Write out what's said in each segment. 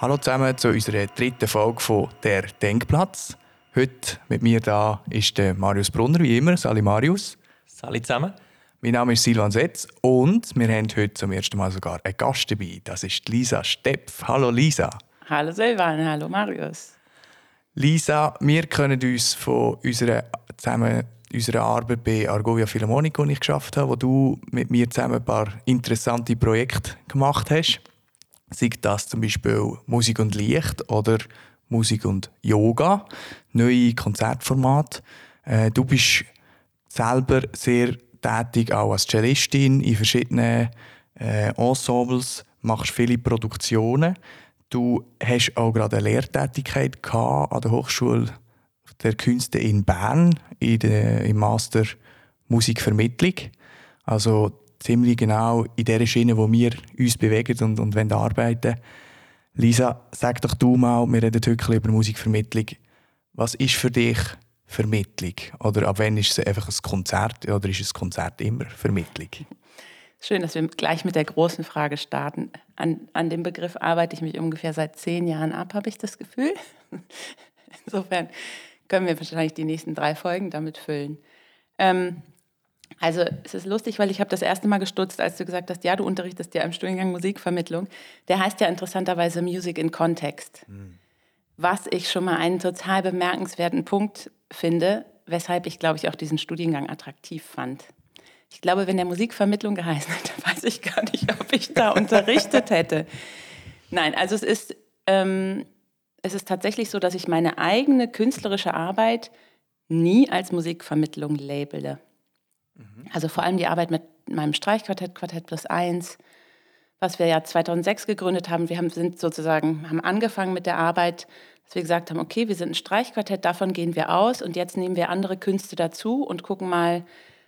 Hallo zusammen zu unserer dritten Folge von «Der Denkplatz». Heute mit mir da ist der Marius Brunner, wie immer. Sali Marius. Sali zusammen. Mein Name ist Silvan Setz und wir haben heute zum ersten Mal sogar einen Gast dabei. Das ist Lisa Stepf. Hallo Lisa. Hallo Silvan, hallo Marius. Lisa, wir können uns von unserer, zusammen, unserer Arbeit bei Argovia Philharmonica, die ich geschafft habe, wo du mit mir zusammen ein paar interessante Projekte gemacht hast sei das zum Beispiel Musik und Licht oder Musik und Yoga, neue Konzertformate. Äh, du bist selber sehr tätig auch als Cellistin in verschiedenen äh, Ensembles, machst viele Produktionen. Du hast auch gerade eine Lehrtätigkeit an der Hochschule der Künste in Bern in der, im Master Musikvermittlung. Also ziemlich genau in der Schiene, wo wir uns bewegen und, und wollen arbeiten Lisa, sag doch du mal, wir reden heute über Musikvermittlung. Was ist für dich Vermittlung? Oder ab wann ist es einfach ein Konzert oder ist ein Konzert immer Vermittlung? Schön, dass wir gleich mit der großen Frage starten. An, an dem Begriff arbeite ich mich ungefähr seit zehn Jahren ab, habe ich das Gefühl. Insofern können wir wahrscheinlich die nächsten drei Folgen damit füllen. Ähm, also es ist lustig, weil ich habe das erste Mal gestutzt, als du gesagt hast, ja, du unterrichtest ja im Studiengang Musikvermittlung. Der heißt ja interessanterweise Music in Context. Mhm. Was ich schon mal einen total bemerkenswerten Punkt finde, weshalb ich, glaube ich, auch diesen Studiengang attraktiv fand. Ich glaube, wenn der Musikvermittlung geheißen hätte, weiß ich gar nicht, ob ich da unterrichtet hätte. Nein, also es ist, ähm, es ist tatsächlich so, dass ich meine eigene künstlerische Arbeit nie als Musikvermittlung labele. Mhm. Also vor allem die Arbeit mit meinem Streichquartett, Quartett plus eins, was wir ja 2006 gegründet haben. Wir haben, sind sozusagen, haben angefangen mit der Arbeit, dass wir gesagt haben, okay, wir sind ein Streichquartett, davon gehen wir aus und jetzt nehmen wir andere Künste dazu und gucken mal,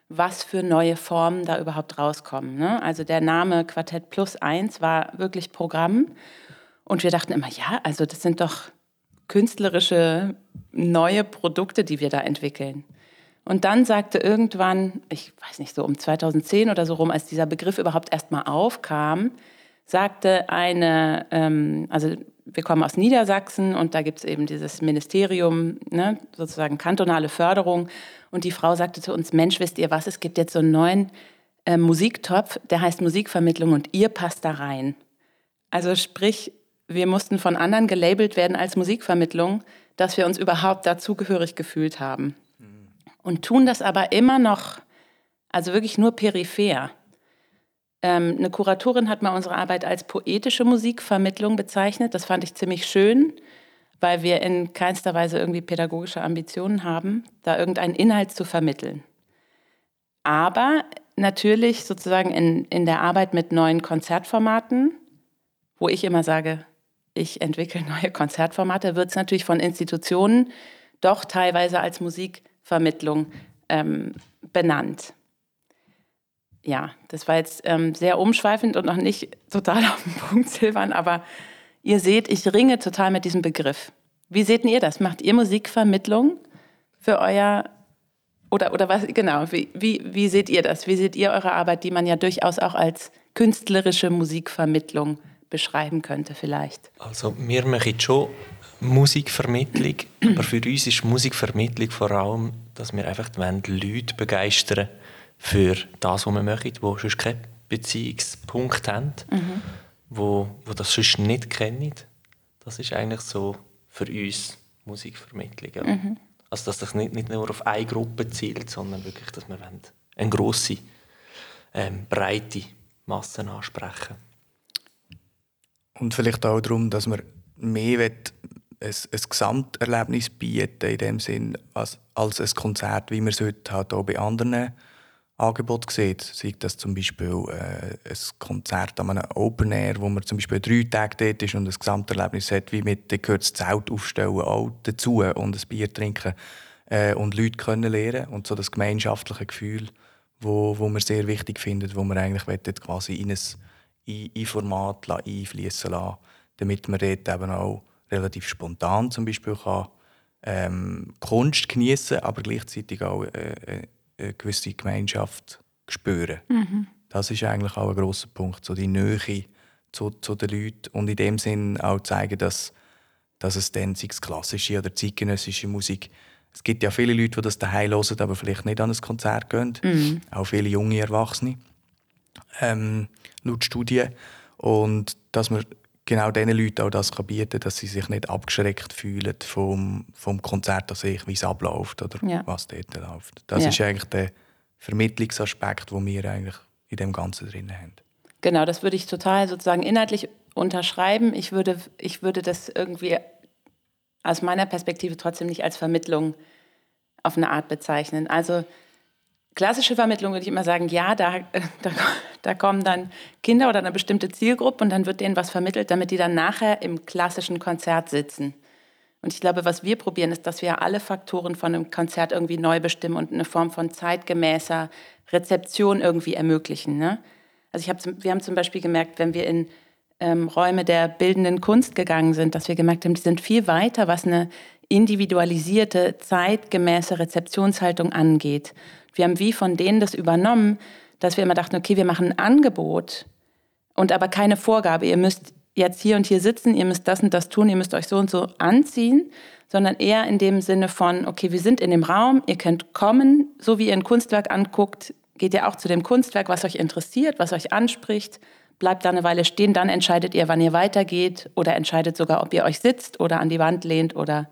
was für neue Formen da überhaupt rauskommen. Ne? Also der Name Quartett plus eins war wirklich Programm und wir dachten immer, ja, also das sind doch künstlerische neue Produkte, die wir da entwickeln. Und dann sagte irgendwann, ich weiß nicht, so um 2010 oder so rum, als dieser Begriff überhaupt erstmal aufkam, sagte eine, ähm, also wir kommen aus Niedersachsen und da gibt es eben dieses Ministerium, ne, sozusagen kantonale Förderung. Und die Frau sagte zu uns, Mensch, wisst ihr was, es gibt jetzt so einen neuen äh, Musiktopf, der heißt Musikvermittlung und ihr passt da rein. Also sprich, wir mussten von anderen gelabelt werden als Musikvermittlung, dass wir uns überhaupt dazugehörig gefühlt haben und tun das aber immer noch, also wirklich nur peripher. Ähm, eine Kuratorin hat mal unsere Arbeit als poetische Musikvermittlung bezeichnet. Das fand ich ziemlich schön, weil wir in keinster Weise irgendwie pädagogische Ambitionen haben, da irgendeinen Inhalt zu vermitteln. Aber natürlich sozusagen in, in der Arbeit mit neuen Konzertformaten, wo ich immer sage, ich entwickle neue Konzertformate, wird es natürlich von Institutionen doch teilweise als Musik Vermittlung ähm, benannt. Ja, das war jetzt ähm, sehr umschweifend und noch nicht total auf den Punkt, Silvan, aber ihr seht, ich ringe total mit diesem Begriff. Wie seht ihr das? Macht ihr Musikvermittlung für euer oder, oder was, genau, wie, wie, wie seht ihr das? Wie seht ihr eure Arbeit, die man ja durchaus auch als künstlerische Musikvermittlung beschreiben könnte vielleicht? Also wir machen schon Musikvermittlung. Aber für uns ist Musikvermittlung vor allem, dass wir einfach Leute begeistern für das, was wir machen, die sonst keinen Beziehungspunkt haben, mhm. wo, wo das sonst nicht kennen. Das ist eigentlich so für uns Musikvermittlung. Ja. Mhm. Also dass das nicht, nicht nur auf eine Gruppe zielt, sondern wirklich, dass wir eine grosse, ähm, breite Masse ansprechen Und vielleicht auch darum, dass man mehr ein, ein Gesamterlebnis bieten, in dem Sinn, als, als ein Konzert, wie man es heute halt auch bei anderen Angeboten sieht. Sei das zum Beispiel äh, ein Konzert an einem Open Air, wo man zum Beispiel drei Tage dort ist und ein Gesamterlebnis hat, wie mit, da gehört das Zelt aufstellen auch dazu und ein Bier trinken äh, und Leute kennenlernen und so das gemeinschaftliche Gefühl, wo, wo man sehr wichtig findet, wo man eigentlich quasi in ein, in, in Format einfließen lassen, damit man dort eben auch relativ spontan zum Beispiel kann, ähm, Kunst genießen, aber gleichzeitig auch äh, äh, eine gewisse Gemeinschaft spüren. Mhm. Das ist eigentlich auch ein großer Punkt, so die Nähe zu, zu den Leuten und in dem Sinn auch zeigen, dass, dass es dann, sei es klassische oder zeitgenössische Musik, es gibt ja viele Leute, die das daheim hören, aber vielleicht nicht an ein Konzert gehen. Mhm. Auch viele junge Erwachsene, ähm, laut Studien. Und dass man genau diesen Leuten auch das bieten kann, dass sie sich nicht abgeschreckt fühlen vom, vom Konzert an sich, wie es abläuft oder ja. was dort läuft. Das ja. ist eigentlich der Vermittlungsaspekt, den wir eigentlich in dem Ganzen drin haben. Genau, das würde ich total sozusagen inhaltlich unterschreiben. Ich würde, ich würde das irgendwie aus meiner Perspektive trotzdem nicht als Vermittlung auf eine Art bezeichnen. Also klassische Vermittlung würde ich immer sagen, ja, da, da, da, kommen dann Kinder oder eine bestimmte Zielgruppe und dann wird denen was vermittelt, damit die dann nachher im klassischen Konzert sitzen. Und ich glaube, was wir probieren, ist, dass wir alle Faktoren von einem Konzert irgendwie neu bestimmen und eine Form von zeitgemäßer Rezeption irgendwie ermöglichen. Ne? Also ich hab, wir haben zum Beispiel gemerkt, wenn wir in ähm, Räume der bildenden Kunst gegangen sind, dass wir gemerkt haben, die sind viel weiter, was eine individualisierte, zeitgemäße Rezeptionshaltung angeht. Wir haben wie von denen das übernommen, dass wir immer dachten, okay, wir machen ein Angebot und aber keine Vorgabe. Ihr müsst jetzt hier und hier sitzen, ihr müsst das und das tun, ihr müsst euch so und so anziehen, sondern eher in dem Sinne von, okay, wir sind in dem Raum, ihr könnt kommen, so wie ihr ein Kunstwerk anguckt, geht ihr auch zu dem Kunstwerk, was euch interessiert, was euch anspricht bleibt da eine Weile stehen, dann entscheidet ihr, wann ihr weitergeht oder entscheidet sogar, ob ihr euch sitzt oder an die Wand lehnt oder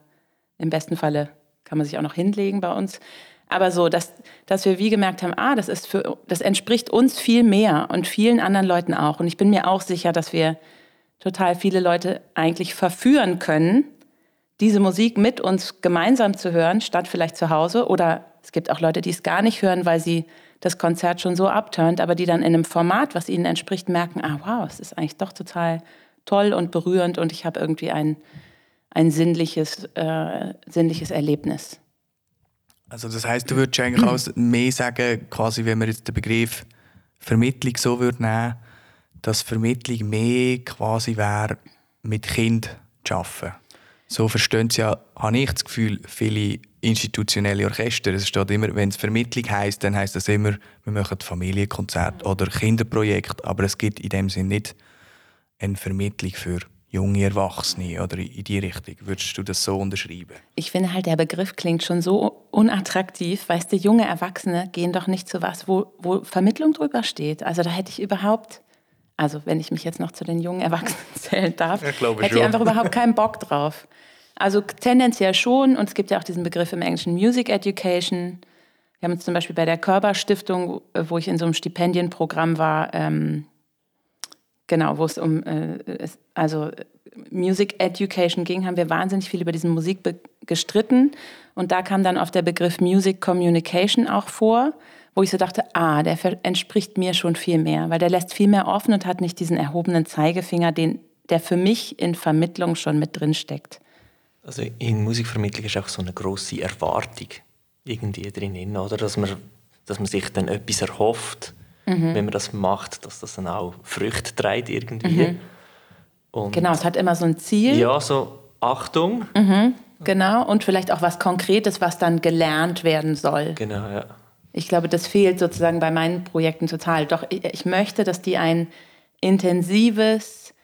im besten Falle kann man sich auch noch hinlegen bei uns. Aber so, dass, dass wir wie gemerkt haben, ah, das, ist für, das entspricht uns viel mehr und vielen anderen Leuten auch. Und ich bin mir auch sicher, dass wir total viele Leute eigentlich verführen können, diese Musik mit uns gemeinsam zu hören, statt vielleicht zu Hause. Oder es gibt auch Leute, die es gar nicht hören, weil sie das Konzert schon so abturnt, aber die dann in einem Format, was ihnen entspricht, merken, ah wow, es ist eigentlich doch total toll und berührend und ich habe irgendwie ein, ein sinnliches, äh, sinnliches Erlebnis. Also das heißt, du würdest eigentlich auch mehr sagen, quasi, wenn man jetzt den Begriff Vermittlung so würde nehmen, dass Vermittlung mehr quasi wäre, mit Kind zu arbeiten. So verstehen sie ja, habe ich das Gefühl, viele institutionelle Orchester. Es steht immer, wenn es Vermittlung heißt, dann heißt das immer, wir machen Familienkonzert oder Kinderprojekt, aber es gibt in dem Sinne nicht eine Vermittlung für junge Erwachsene oder in die Richtung. Würdest du das so unterschreiben? Ich finde halt, der Begriff klingt schon so unattraktiv. Weißt du, junge Erwachsene gehen doch nicht zu was, wo, wo Vermittlung drüber steht. Also da hätte ich überhaupt, also wenn ich mich jetzt noch zu den jungen Erwachsenen zählen darf, ich hätte schon. ich einfach überhaupt keinen Bock drauf. Also tendenziell schon. Und es gibt ja auch diesen Begriff im Englischen Music Education. Wir haben uns zum Beispiel bei der Körper Stiftung, wo ich in so einem Stipendienprogramm war, ähm, genau, wo es um äh, also Music Education ging, haben wir wahnsinnig viel über diesen Musik gestritten. Und da kam dann oft der Begriff Music Communication auch vor, wo ich so dachte, ah, der entspricht mir schon viel mehr, weil der lässt viel mehr offen und hat nicht diesen erhobenen Zeigefinger, den, der für mich in Vermittlung schon mit drin steckt. Also in Musikvermittlung ist auch so eine große Erwartung irgendwie drin, oder? Dass man, dass man sich dann etwas erhofft, mhm. wenn man das macht, dass das dann auch Früchte trägt irgendwie. Mhm. Und genau, es hat immer so ein Ziel. Ja, so Achtung. Mhm. Genau, und vielleicht auch was Konkretes, was dann gelernt werden soll. Genau, ja. Ich glaube, das fehlt sozusagen bei meinen Projekten total. Doch ich möchte, dass die ein intensives,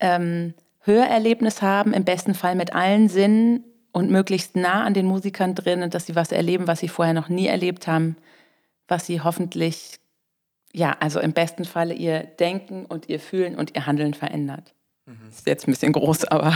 ähm, Hörerlebnis haben, im besten Fall mit allen Sinnen und möglichst nah an den Musikern drin und dass sie was erleben, was sie vorher noch nie erlebt haben, was sie hoffentlich, ja, also im besten Fall ihr Denken und ihr Fühlen und ihr Handeln verändert. Das mhm. ist jetzt ein bisschen groß, aber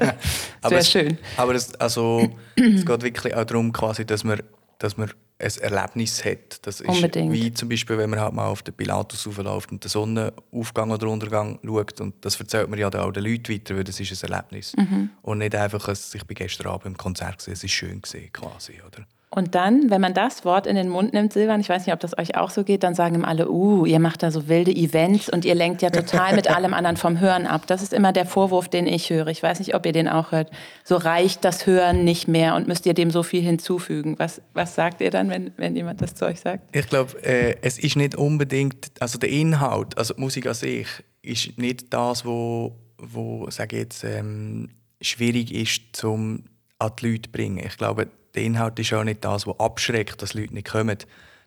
sehr schön. Aber das, also, es geht wirklich auch darum, quasi, dass man, dass man ein Erlebnis hat. Das ist Unbedingt. wie zum Beispiel, wenn man halt mal auf den Pilatus raufläuft und den Sonnenaufgang oder Untergang schaut. Und das erzählt man ja auch den Leuten weiter, weil das ist ein Erlebnis. Mhm. Und nicht einfach, ich bin gestern Abend im Konzert gesehen, es ist schön gesehen quasi, oder? Und dann, wenn man das Wort in den Mund nimmt, Silvan, ich weiß nicht, ob das euch auch so geht, dann sagen immer alle, uh, ihr macht da so wilde Events und ihr lenkt ja total mit allem anderen vom Hören ab. Das ist immer der Vorwurf, den ich höre. Ich weiß nicht, ob ihr den auch hört. So reicht das Hören nicht mehr und müsst ihr dem so viel hinzufügen. Was, was sagt ihr dann, wenn, wenn jemand das zu euch sagt? Ich glaube, äh, es ist nicht unbedingt, also der Inhalt, also die Musik an sich, ist nicht das, wo, wo sage jetzt, ähm, schwierig ist, zum an die Leute zu bringen. Ich glaube, der Inhalt ist auch nicht das, was abschreckt, dass Leute nicht kommen.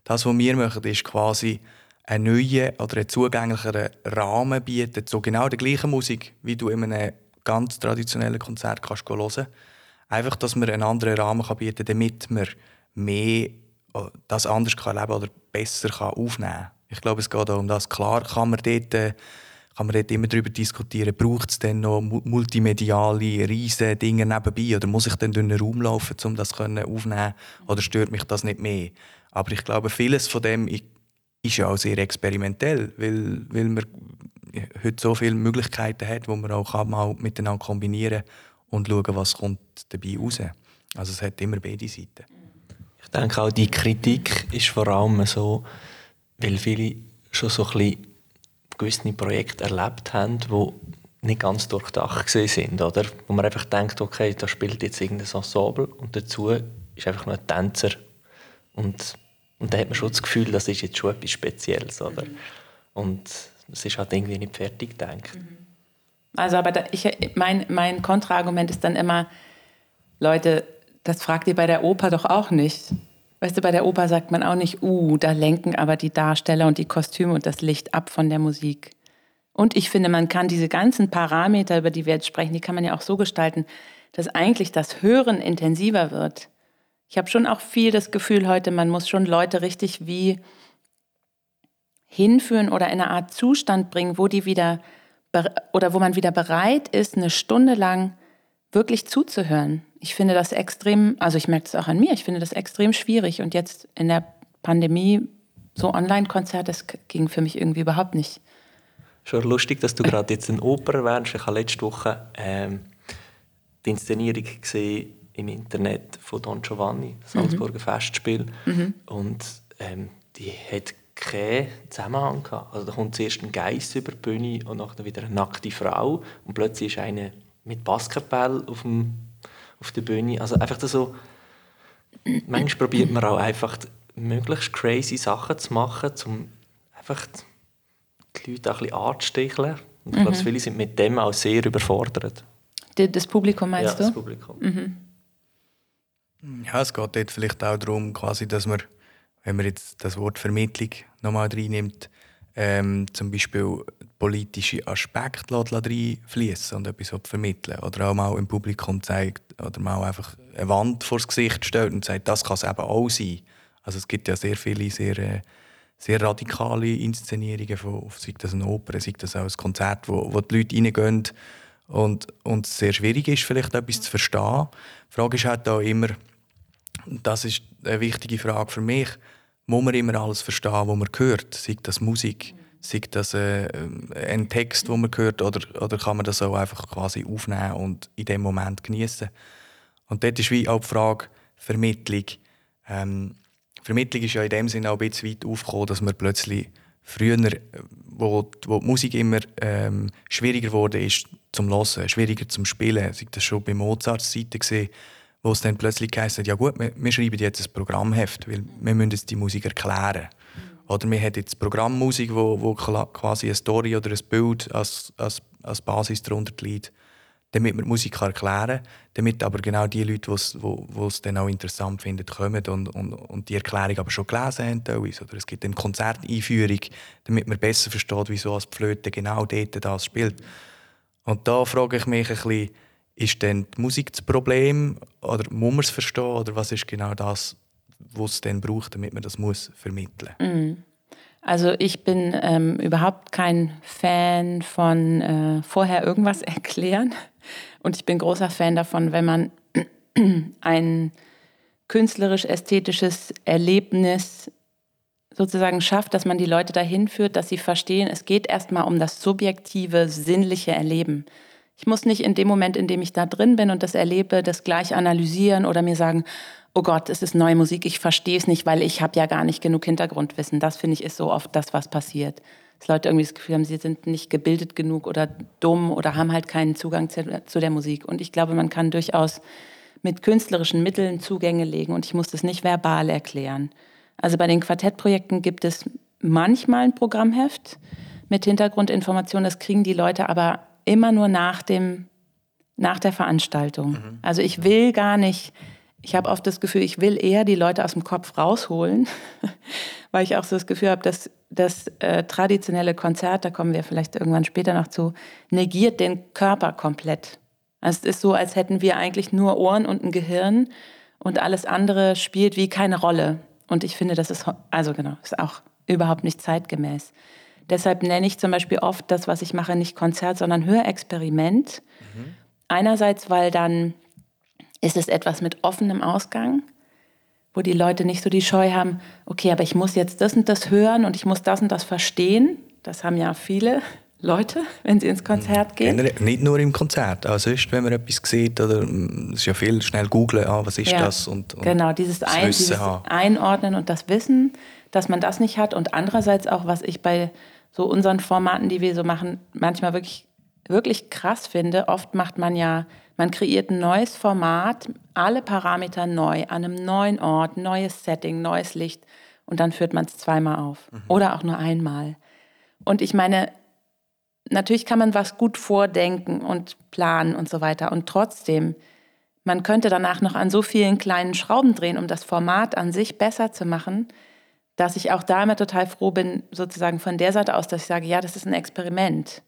Das, was wir machen, ist quasi einen neuen oder einen zugänglicheren Rahmen bietet, so genau die gleiche Musik, wie du in einem ganz traditionellen Konzert kannst hören Einfach, dass man einen anderen Rahmen kann bieten kann, damit man mehr äh, das anders kann erleben oder besser kann aufnehmen kann. Ich glaube, es geht auch um das. Klar kann man dort, äh, kann man dort immer darüber diskutieren, braucht es denn noch multimediale, riesige Dinge nebenbei oder muss ich dann durch den Raum laufen, um das aufzunehmen oder stört mich das nicht mehr? Aber ich glaube, vieles von dem ist ja auch sehr experimentell, weil, weil man heute so viele Möglichkeiten hat, wo man auch kann mal miteinander kombinieren und schauen, was kommt dabei raus. Also es hat immer beide Seiten. Ich denke auch, die Kritik ist vor allem so, weil viele schon so ein bisschen gewisse Projekte erlebt haben, die nicht ganz durchdacht sind, oder? Wo man einfach denkt, okay, da spielt jetzt irgendein Ensemble und dazu ist einfach nur ein Tänzer und, und da hat man schon das Gefühl, das ist jetzt schon etwas Spezielles, oder? Mhm. Und es ist halt irgendwie nicht fertig gedacht. Mhm. Also, aber da, ich, mein, mein Kontraargument ist dann immer, Leute, das fragt ihr bei der Oper doch auch nicht. Weißt du, bei der Oper sagt man auch nicht, uh, da lenken aber die Darsteller und die Kostüme und das Licht ab von der Musik. Und ich finde, man kann diese ganzen Parameter, über die wir jetzt sprechen, die kann man ja auch so gestalten, dass eigentlich das Hören intensiver wird. Ich habe schon auch viel das Gefühl heute, man muss schon Leute richtig wie hinführen oder in eine Art Zustand bringen, wo die wieder oder wo man wieder bereit ist, eine Stunde lang wirklich zuzuhören ich finde das extrem, also ich merke das auch an mir, ich finde das extrem schwierig. Und jetzt in der Pandemie, so Online-Konzerte, das ging für mich irgendwie überhaupt nicht. Schon lustig, dass du gerade jetzt eine Oper erwähnst. Ich habe letzte Woche ähm, die Inszenierung gesehen im Internet von Don Giovanni, mhm. Salzburger Festspiel. Mhm. Und ähm, die hat keinen Zusammenhang gehabt. Also da kommt zuerst ein Geist über die Bühne und nachher wieder eine nackte Frau und plötzlich ist eine mit Basketball auf dem auf der Bühne. Also einfach so, manchmal probiert man auch einfach möglichst crazy Sachen zu machen, um einfach die Leute auch ein bisschen anzusticheln. Und ich glaube, mhm. viele sind mit dem auch sehr überfordert. Das Publikum meinst ja, du? das Publikum. Mhm. Ja, es geht dort vielleicht auch darum, quasi, dass man, wenn man jetzt das Wort Vermittlung nochmal reinnimmt, ähm, zum Beispiel politische Aspekte reinfließen und etwas vermitteln. Oder auch mal im Publikum zeigt, oder mal einfach eine Wand vor das Gesicht stellt und sagt, das kann es eben auch sein. Also es gibt ja sehr viele sehr, äh, sehr radikale Inszenierungen, von, sei das eine Oper, sei das auch ein Konzert, wo, wo die Leute reingehen und, und es sehr schwierig ist, vielleicht etwas zu verstehen. Die Frage ist halt auch immer, das ist eine wichtige Frage für mich, muss man immer alles verstehen, was man hört, sei das Musik, sei das äh, ein Text, den man hört, oder, oder kann man das auch einfach quasi aufnehmen und in dem Moment genießen. Und dort ist wie auch die Frage Vermittlung. Ähm, Vermittlung ist ja in dem Sinne auch ein bisschen weit aufgekommen, dass man plötzlich früher, wo, wo die Musik immer ähm, schwieriger wurde ist zum Hören, schwieriger zum Spielen, sei das schon bei Mozarts Seite gesehen, wo es dann plötzlich heisst, ja gut, wir, wir, schreiben jetzt ein Programmheft, weil wir müssen jetzt die Musik erklären. Oder wir haben jetzt Programmmusik, wo, wo quasi eine Story oder ein Bild als, als, als Basis darunter liegt, damit wir die Musik erklären kann, damit aber genau die Leute, die es dann auch interessant finden, kommen und, und, und die Erklärung aber schon gelesen haben. Teilweise. Oder es gibt eine Konzerteinführung, damit man besser versteht, wieso als Flöte genau dort das spielt. Und da frage ich mich ein bisschen, ist denn die Musik das Problem oder muss man es verstehen oder was ist genau das, was es denn braucht, damit man das muss vermitteln mhm. Also ich bin ähm, überhaupt kein Fan von äh, vorher irgendwas erklären und ich bin großer Fan davon, wenn man ein künstlerisch-ästhetisches Erlebnis sozusagen schafft, dass man die Leute dahin führt, dass sie verstehen, es geht erstmal um das subjektive, sinnliche Erleben. Ich muss nicht in dem Moment, in dem ich da drin bin und das erlebe, das gleich analysieren oder mir sagen, oh Gott, es ist neue Musik, ich verstehe es nicht, weil ich habe ja gar nicht genug Hintergrundwissen. Das finde ich ist so oft das, was passiert. Dass Leute irgendwie das Gefühl haben, sie sind nicht gebildet genug oder dumm oder haben halt keinen Zugang zu, zu der Musik. Und ich glaube, man kann durchaus mit künstlerischen Mitteln Zugänge legen und ich muss das nicht verbal erklären. Also bei den Quartettprojekten gibt es manchmal ein Programmheft mit Hintergrundinformationen, das kriegen die Leute aber immer nur nach, dem, nach der Veranstaltung. Mhm. Also ich will gar nicht ich habe oft das Gefühl, ich will eher die Leute aus dem Kopf rausholen, weil ich auch so das Gefühl habe, dass das äh, traditionelle Konzert, da kommen wir vielleicht irgendwann später noch zu, negiert den Körper komplett. Also es ist so, als hätten wir eigentlich nur Ohren und ein Gehirn und alles andere spielt wie keine Rolle. Und ich finde, das ist, also genau, ist auch überhaupt nicht zeitgemäß. Deshalb nenne ich zum Beispiel oft das, was ich mache, nicht Konzert, sondern Hörexperiment. Mhm. Einerseits, weil dann ist es etwas mit offenem Ausgang, wo die Leute nicht so die Scheu haben, okay, aber ich muss jetzt das und das hören und ich muss das und das verstehen. Das haben ja viele Leute, wenn sie ins Konzert gehen. Nicht nur im Konzert, auch sonst, wenn man etwas sieht, oder mm, es ist ja viel schnell googeln, ah, was ist ja, das? Und, und genau, dieses, Ein, dieses Einordnen und das Wissen, dass man das nicht hat. Und andererseits auch, was ich bei so unseren Formaten, die wir so machen, manchmal wirklich, wirklich krass finde. Oft macht man ja, man kreiert ein neues Format, alle Parameter neu, an einem neuen Ort, neues Setting, neues Licht und dann führt man es zweimal auf mhm. oder auch nur einmal. Und ich meine, natürlich kann man was gut vordenken und planen und so weiter. Und trotzdem, man könnte danach noch an so vielen kleinen Schrauben drehen, um das Format an sich besser zu machen dass ich auch da immer total froh bin, sozusagen von der Seite aus, dass ich sage, ja, das ist ein Experiment.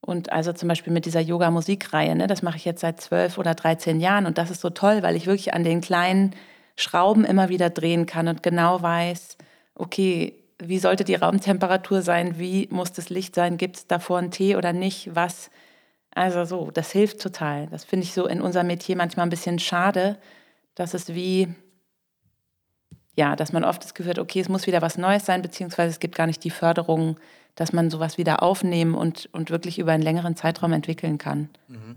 Und also zum Beispiel mit dieser Yoga-Musikreihe, ne, das mache ich jetzt seit zwölf oder 13 Jahren und das ist so toll, weil ich wirklich an den kleinen Schrauben immer wieder drehen kann und genau weiß, okay, wie sollte die Raumtemperatur sein, wie muss das Licht sein, gibt es davor einen Tee oder nicht, was. Also so, das hilft total. Das finde ich so in unserem Metier manchmal ein bisschen schade, dass es wie ja, dass man oft das Gefühl hat, okay, es muss wieder was Neues sein, beziehungsweise es gibt gar nicht die Förderung, dass man sowas wieder aufnehmen und, und wirklich über einen längeren Zeitraum entwickeln kann. Mhm.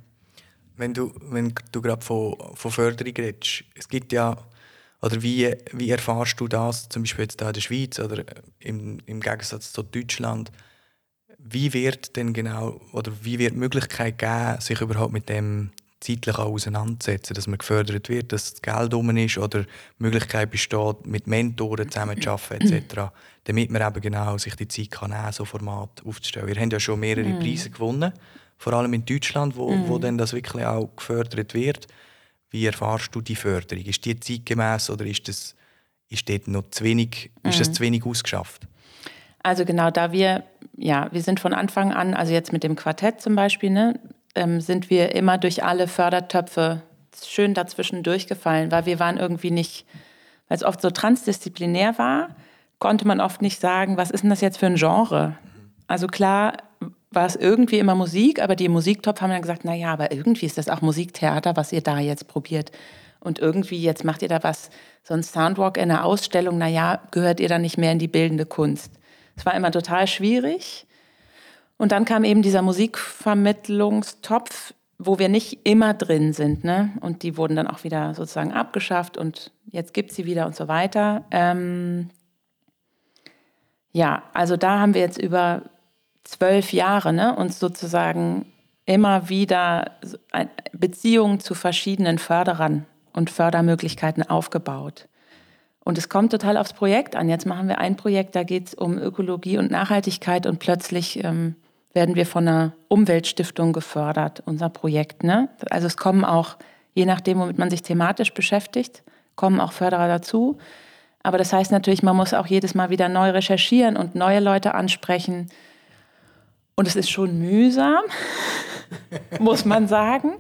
Wenn du, wenn du gerade von, von Förderung redest, es gibt ja, oder wie, wie erfahrst du das, zum Beispiel jetzt in der Schweiz oder im, im Gegensatz zu Deutschland, wie wird denn genau, oder wie wird die Möglichkeit geben, sich überhaupt mit dem zeitlich auch auseinandersetzen, dass man gefördert wird, dass das Geld um ist oder die Möglichkeit besteht, mit Mentoren zusammenzuarbeiten etc., damit man eben genau sich die Zeit kann nehmen, so Format aufzustellen. Wir haben ja schon mehrere mm. Preise gewonnen, vor allem in Deutschland, wo, mm. wo dann das wirklich auch gefördert wird. Wie erfahrst du die Förderung? Ist die zeitgemäß oder ist das ist dort noch zu wenig, mm. ist das zu wenig ausgeschafft? Also genau, da wir, ja, wir sind von Anfang an, also jetzt mit dem Quartett zum Beispiel, ne, ähm, sind wir immer durch alle Fördertöpfe schön dazwischen durchgefallen, weil wir waren irgendwie nicht, weil es oft so transdisziplinär war, konnte man oft nicht sagen, was ist denn das jetzt für ein Genre? Also klar war es irgendwie immer Musik, aber die Musiktopf haben dann gesagt, naja, aber irgendwie ist das auch Musiktheater, was ihr da jetzt probiert. Und irgendwie jetzt macht ihr da was, so ein Soundwalk in einer Ausstellung, naja, gehört ihr dann nicht mehr in die bildende Kunst. Es war immer total schwierig. Und dann kam eben dieser Musikvermittlungstopf, wo wir nicht immer drin sind. Ne? Und die wurden dann auch wieder sozusagen abgeschafft und jetzt gibt sie wieder und so weiter. Ähm ja, also da haben wir jetzt über zwölf Jahre ne, uns sozusagen immer wieder Beziehungen zu verschiedenen Förderern und Fördermöglichkeiten aufgebaut. Und es kommt total aufs Projekt an. Jetzt machen wir ein Projekt, da geht es um Ökologie und Nachhaltigkeit und plötzlich ähm, werden wir von einer Umweltstiftung gefördert, unser Projekt. Ne? Also es kommen auch, je nachdem, womit man sich thematisch beschäftigt, kommen auch Förderer dazu. Aber das heißt natürlich, man muss auch jedes Mal wieder neu recherchieren und neue Leute ansprechen. Und es ist schon mühsam, muss man sagen.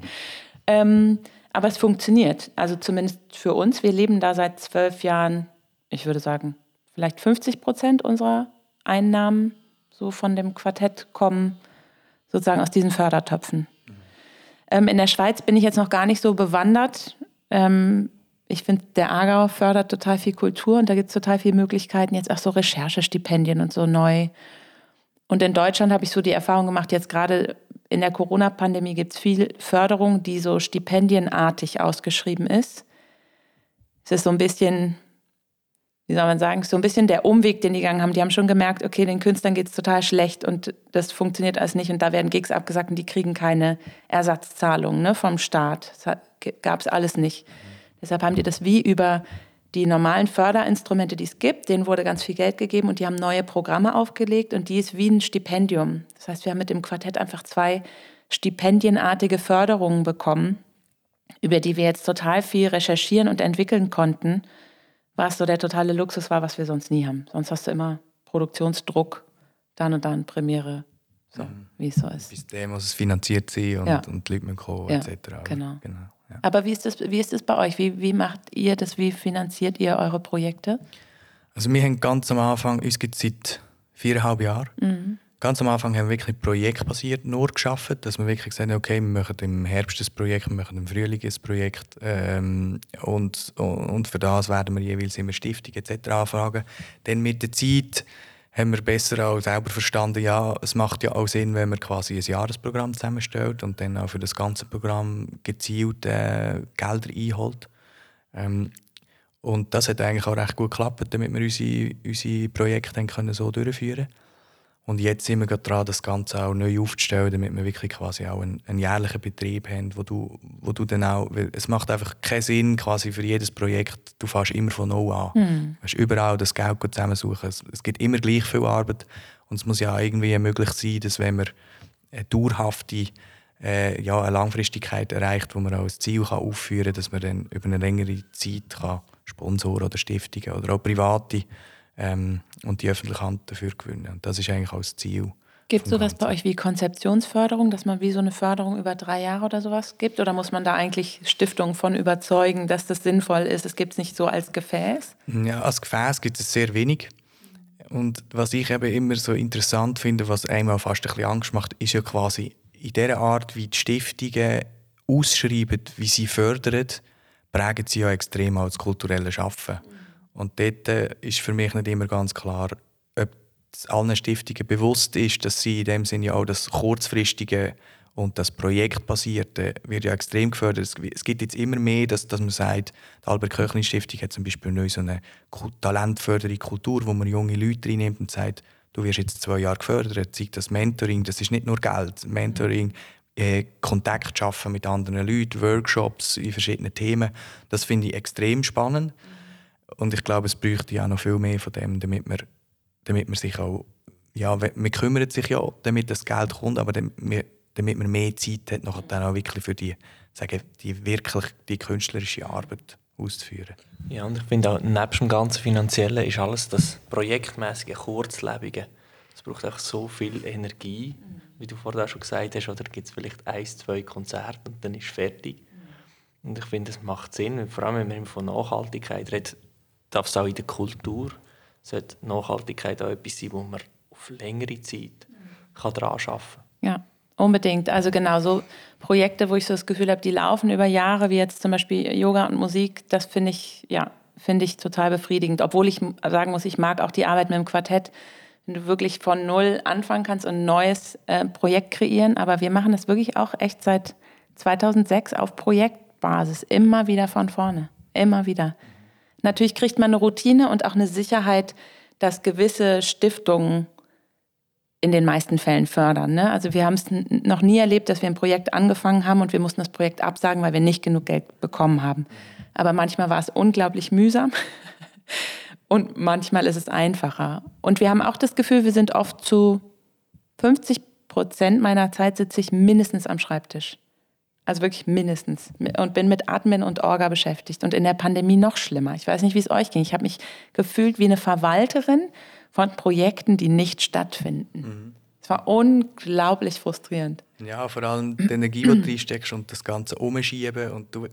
Ähm, aber es funktioniert. Also zumindest für uns. Wir leben da seit zwölf Jahren, ich würde sagen, vielleicht 50 Prozent unserer Einnahmen so von dem Quartett kommen, sozusagen aus diesen Fördertöpfen. Ähm, in der Schweiz bin ich jetzt noch gar nicht so bewandert. Ähm, ich finde, der Aargau fördert total viel Kultur und da gibt es total viele Möglichkeiten, jetzt auch so Recherchestipendien und so neu. Und in Deutschland habe ich so die Erfahrung gemacht, jetzt gerade in der Corona-Pandemie gibt es viel Förderung, die so stipendienartig ausgeschrieben ist. Es ist so ein bisschen wie soll man sagen, so ein bisschen der Umweg, den die gegangen haben. Die haben schon gemerkt, okay, den Künstlern geht es total schlecht und das funktioniert alles nicht und da werden Gigs abgesagt und die kriegen keine Ersatzzahlungen ne, vom Staat. Das gab es alles nicht. Deshalb haben die das wie über die normalen Förderinstrumente, die es gibt, denen wurde ganz viel Geld gegeben und die haben neue Programme aufgelegt und die ist wie ein Stipendium. Das heißt, wir haben mit dem Quartett einfach zwei stipendienartige Förderungen bekommen über die wir jetzt total viel recherchieren und entwickeln konnten, was so der totale Luxus war, was wir sonst nie haben. Sonst hast du immer Produktionsdruck, dann und dann Premiere, so mhm. wie es so ist. Bis dem muss es finanziert sein und, ja. und die Leute müssen kommen, ja, etc. Genau. genau ja. Aber wie ist, das, wie ist das bei euch? Wie, wie macht ihr das? Wie finanziert ihr eure Projekte? Also wir haben ganz am Anfang, uns gibt es seit viereinhalb Jahren, mhm. Ganz am Anfang haben wir wirklich projektbasiert nur geschafft, dass wir wirklich gesagt haben, okay, wir machen im Herbst ein Projekt, wir machen im Frühling ein Projekt ähm, und, und für das werden wir jeweils immer Stiftung etc. anfragen. Dann mit der Zeit haben wir besser auch selber verstanden, ja, es macht ja auch Sinn, wenn man quasi ein Jahresprogramm zusammenstellt und dann auch für das ganze Programm gezielt äh, Gelder einholt. Ähm, und das hat eigentlich auch recht gut geklappt, damit wir unsere, unsere Projekte dann können so durchführen können. Und jetzt sind wir gerade dran, das Ganze auch neu aufzustellen, damit wir wirklich quasi auch einen, einen jährlichen Betrieb haben, wo du, wo du dann auch, weil es macht einfach keinen Sinn quasi für jedes Projekt, du fährst immer von null an. Mhm. Du musst überall das Geld zusammensuchen. Es, es gibt immer gleich viel Arbeit und es muss ja irgendwie möglich sein, dass wenn man eine dauerhafte äh, ja, eine Langfristigkeit erreicht, wo man auch ein Ziel kann aufführen kann, dass man dann über eine längere Zeit kann Sponsoren oder Stiftungen oder auch private ähm, und die öffentliche Hand dafür gewinnen. Und das ist eigentlich auch das Ziel. Gibt es sowas bei euch wie Konzeptionsförderung, dass man wie so eine Förderung über drei Jahre oder sowas gibt? Oder muss man da eigentlich Stiftungen von überzeugen, dass das sinnvoll ist? Es gibt es nicht so als Gefäß? Ja, als Gefäß gibt es sehr wenig. Und was ich eben immer so interessant finde, was einmal fast ein bisschen Angst macht, ist ja quasi in der Art, wie die Stiftungen ausschreiben, wie sie fördern, prägen sie ja extrem auch das kulturelle Schaffen. Und dort äh, ist für mich nicht immer ganz klar, ob allen Stiftungen bewusst ist, dass sie in dem Sinne auch das kurzfristige und das Projektbasierte wird ja extrem gefördert. Es gibt jetzt immer mehr, dass, dass man sagt, die Albert-Köchlin-Stiftung hat zum Beispiel neu so eine talentfördernde Kultur, wo man junge Leute reinnimmt und sagt, du wirst jetzt zwei Jahre gefördert, zeigt das Mentoring, das ist nicht nur Geld. Mentoring, äh, Kontakt schaffen mit anderen Leuten, Workshops in verschiedenen Themen, das finde ich extrem spannend. Und ich glaube, es bräuchte ja noch viel mehr von dem, damit man, damit man sich auch, ja, man kümmert sich ja, damit das Geld kommt, aber damit, damit man mehr Zeit hat, nachher dann auch wirklich für die, sagen, die wirklich die künstlerische Arbeit auszuführen. Ja, und ich finde auch, neben dem ganzen Finanziellen ist alles das projektmäßige, kurzlebige. Es braucht auch so viel Energie, wie du vorher schon gesagt hast, oder gibt es vielleicht ein, zwei Konzerte und dann ist es fertig. Und ich finde, es macht Sinn, vor allem wenn man von Nachhaltigkeit redet, darf es auch in der Kultur, sollte Nachhaltigkeit auch etwas sein, wo man auf längere Zeit kann daran arbeiten kann. Ja, unbedingt. Also genau so Projekte, wo ich so das Gefühl habe, die laufen über Jahre, wie jetzt zum Beispiel Yoga und Musik, das finde ich, ja, finde ich total befriedigend. Obwohl ich sagen muss, ich mag auch die Arbeit mit dem Quartett, wenn du wirklich von null anfangen kannst und ein neues äh, Projekt kreieren. Aber wir machen das wirklich auch echt seit 2006 auf Projektbasis, immer wieder von vorne, immer wieder. Natürlich kriegt man eine Routine und auch eine Sicherheit, dass gewisse Stiftungen in den meisten Fällen fördern. Ne? Also wir haben es noch nie erlebt, dass wir ein Projekt angefangen haben und wir mussten das Projekt absagen, weil wir nicht genug Geld bekommen haben. Aber manchmal war es unglaublich mühsam und manchmal ist es einfacher. Und wir haben auch das Gefühl, wir sind oft zu 50 Prozent meiner Zeit sitze ich mindestens am Schreibtisch. Also wirklich mindestens. Und bin mit Atmen und Orga beschäftigt. Und in der Pandemie noch schlimmer. Ich weiß nicht, wie es euch ging. Ich habe mich gefühlt wie eine Verwalterin von Projekten, die nicht stattfinden. Mhm. Es war unglaublich frustrierend. Ja, vor allem die Energie, die du reinsteckst und das Ganze umschieben. Und du,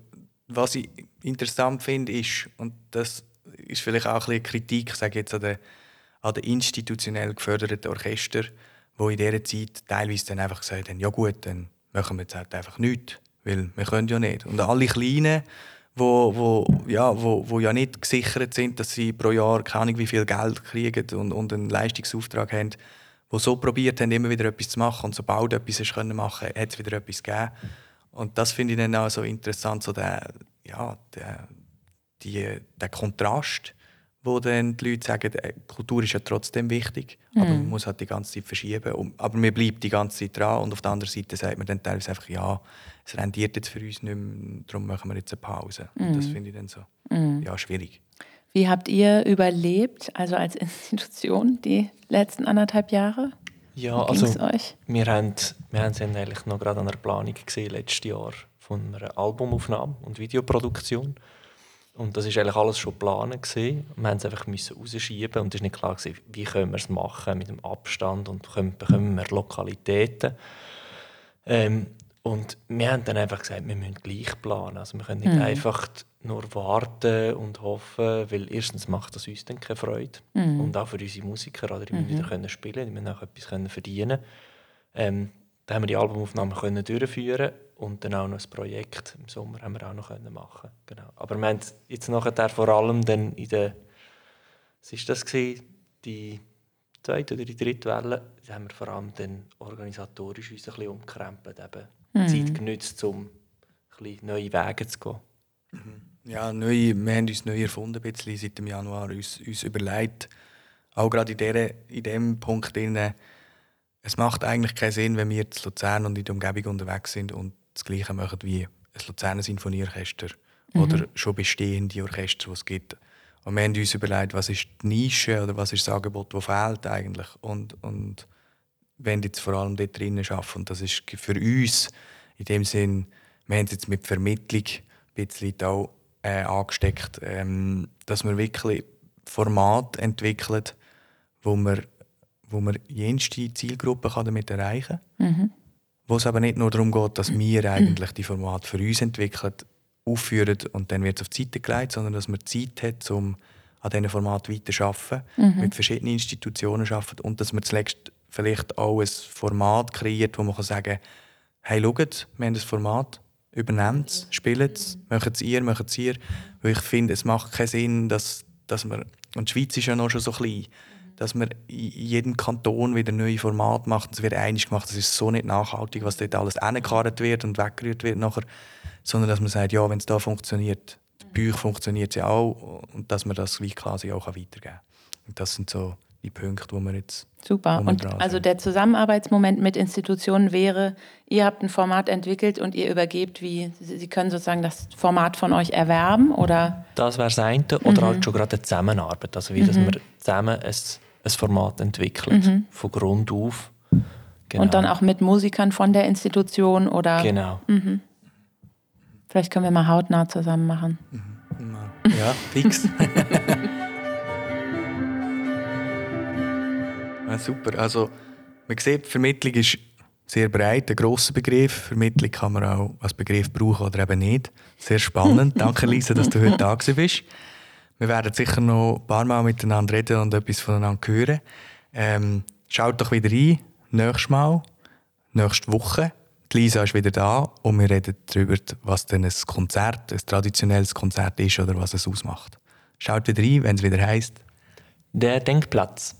was ich interessant finde, ist, und das ist vielleicht auch ein bisschen Kritik, sage jetzt an den, an den institutionell geförderten Orchester, wo in dieser Zeit teilweise dann einfach gesagt haben, ja gut, dann machen wir jetzt halt einfach nichts, weil wir können ja nicht. Und alle Kleinen, wo, wo, ja, wo, wo ja nicht gesichert sind, dass sie pro Jahr keine Ahnung wie viel Geld kriegen und, und einen Leistungsauftrag haben, die so probiert haben, immer wieder etwas zu machen und sobald etwas ist können machen, hat es wieder etwas gegeben. Und das finde ich dann auch so interessant, so der, ja, der, die, der Kontrast wo dann die Leute sagen, äh, Kultur ist ja trotzdem wichtig, aber mm. man muss halt die ganze Zeit verschieben. Aber man bleibt die ganze Zeit dran und auf der anderen Seite sagt man dann teilweise einfach, ja, es rendiert jetzt für uns nicht mehr, darum machen wir jetzt eine Pause. Mm. das finde ich dann so, mm. ja, schwierig. Wie habt ihr überlebt, also als Institution, die letzten anderthalb Jahre? Ja, also euch? wir haben, wir haben es eigentlich noch gerade an der Planung gesehen, letztes Jahr von einer Albumaufnahme und Videoproduktion. Und das ist eigentlich alles schon geplant gewesen. Wir mussten es einfach müssen rausschieben und es war nicht klar gewesen, wie können wir es machen mit dem Abstand und können, bekommen wir Lokalitäten. Ähm, und wir haben dann einfach gesagt, wir müssen gleich planen. Also wir können nicht mhm. einfach nur warten und hoffen, weil erstens macht das uns dann keine Freude mhm. und auch für unsere Musiker, oder die müssen mhm. wieder können spielen, die müssen auch etwas können verdienen. Ähm, dann haben wir die Albumaufnahme können durchführen und dann auch noch ein Projekt im Sommer haben wir auch noch können machen. Genau. Aber wir haben jetzt nachher vor allem dann in der, was ist das gewesen? die zweite oder die dritte Welle, da haben wir vor allem dann organisatorisch uns ein bisschen umkrempelt, eben mhm. Zeit genützt, um neue Wege zu gehen. Mhm. Ja, neu, wir haben uns neu erfunden, ein bisschen seit dem Januar, uns, uns überlegt, auch gerade in, der, in dem Punkt, drin, es macht eigentlich keinen Sinn, wenn wir in Luzern und in der Umgebung unterwegs sind und das Gleiche machen wie ein Luzerner Sinfonieorchester mhm. oder schon bestehende Orchester, die es gibt. Und wir haben uns überlegt, was ist die Nische oder was ist das Angebot, das fehlt eigentlich. Und, und wollen jetzt vor allem dort drinnen arbeiten. Und das ist für uns in dem Sinn, wir haben es jetzt mit Vermittlung ein bisschen auch äh, angesteckt, ähm, dass wir wirklich Format entwickeln, wo wir, wo wir jenste Zielgruppe kann damit erreichen kann. Mhm. Wo es aber nicht nur darum geht, dass wir eigentlich die Formate für uns entwickeln, aufführen und dann wird es auf die Seite gelegt, sondern dass man Zeit hat, um an diesen Format weiterzuarbeiten, mhm. mit verschiedenen Institutionen arbeiten und dass man zuletzt vielleicht auch ein Format kreiert, wo man kann sagen kann, hey, schaut, wir haben ein Format, übernehmt es, spielt es, macht es ihr, macht es ihr. Weil ich finde, es macht keinen Sinn, dass, dass man, und die Schweiz ist ja noch schon so klein, dass man in jedem Kanton wieder neue Formate macht. Es wird einig gemacht, das ist so nicht nachhaltig, was dort alles hingekarrt wird und weggerührt wird nachher. Sondern dass man sagt, ja, wenn es da funktioniert, die Bücher funktioniert ja auch und dass man das wie quasi auch weitergeben kann. Und das sind so die Punkte, wo wir jetzt. Super. Und also der Zusammenarbeitsmoment mit Institutionen wäre, ihr habt ein Format entwickelt und ihr übergebt, wie Sie können sozusagen das Format von euch erwerben oder? Das wäre das eine. Oder mhm. halt schon gerade eine Zusammenarbeit. Also wie, mhm. dass wir zusammen ein, ein Format entwickeln, mhm. von Grund auf. Genau. Und dann auch mit Musikern von der Institution oder? Genau. Mhm. Vielleicht können wir mal hautnah zusammen machen. Mhm. Ja, fix. Ja, super. Also, man sieht, Vermittlung ist sehr breit, ein grosser Begriff. Vermittlung kann man auch als Begriff brauchen oder eben nicht. Sehr spannend. Danke, Lisa, dass du heute da bist. Wir werden sicher noch ein paar Mal miteinander reden und etwas voneinander hören. Ähm, schaut doch wieder rein, nächstes Mal, nächste Woche. Die Lisa ist wieder da und wir reden darüber, was denn ein Konzert, ein traditionelles Konzert ist oder was es ausmacht. Schaut wieder rein, wenn es wieder heisst. Der Denkplatz.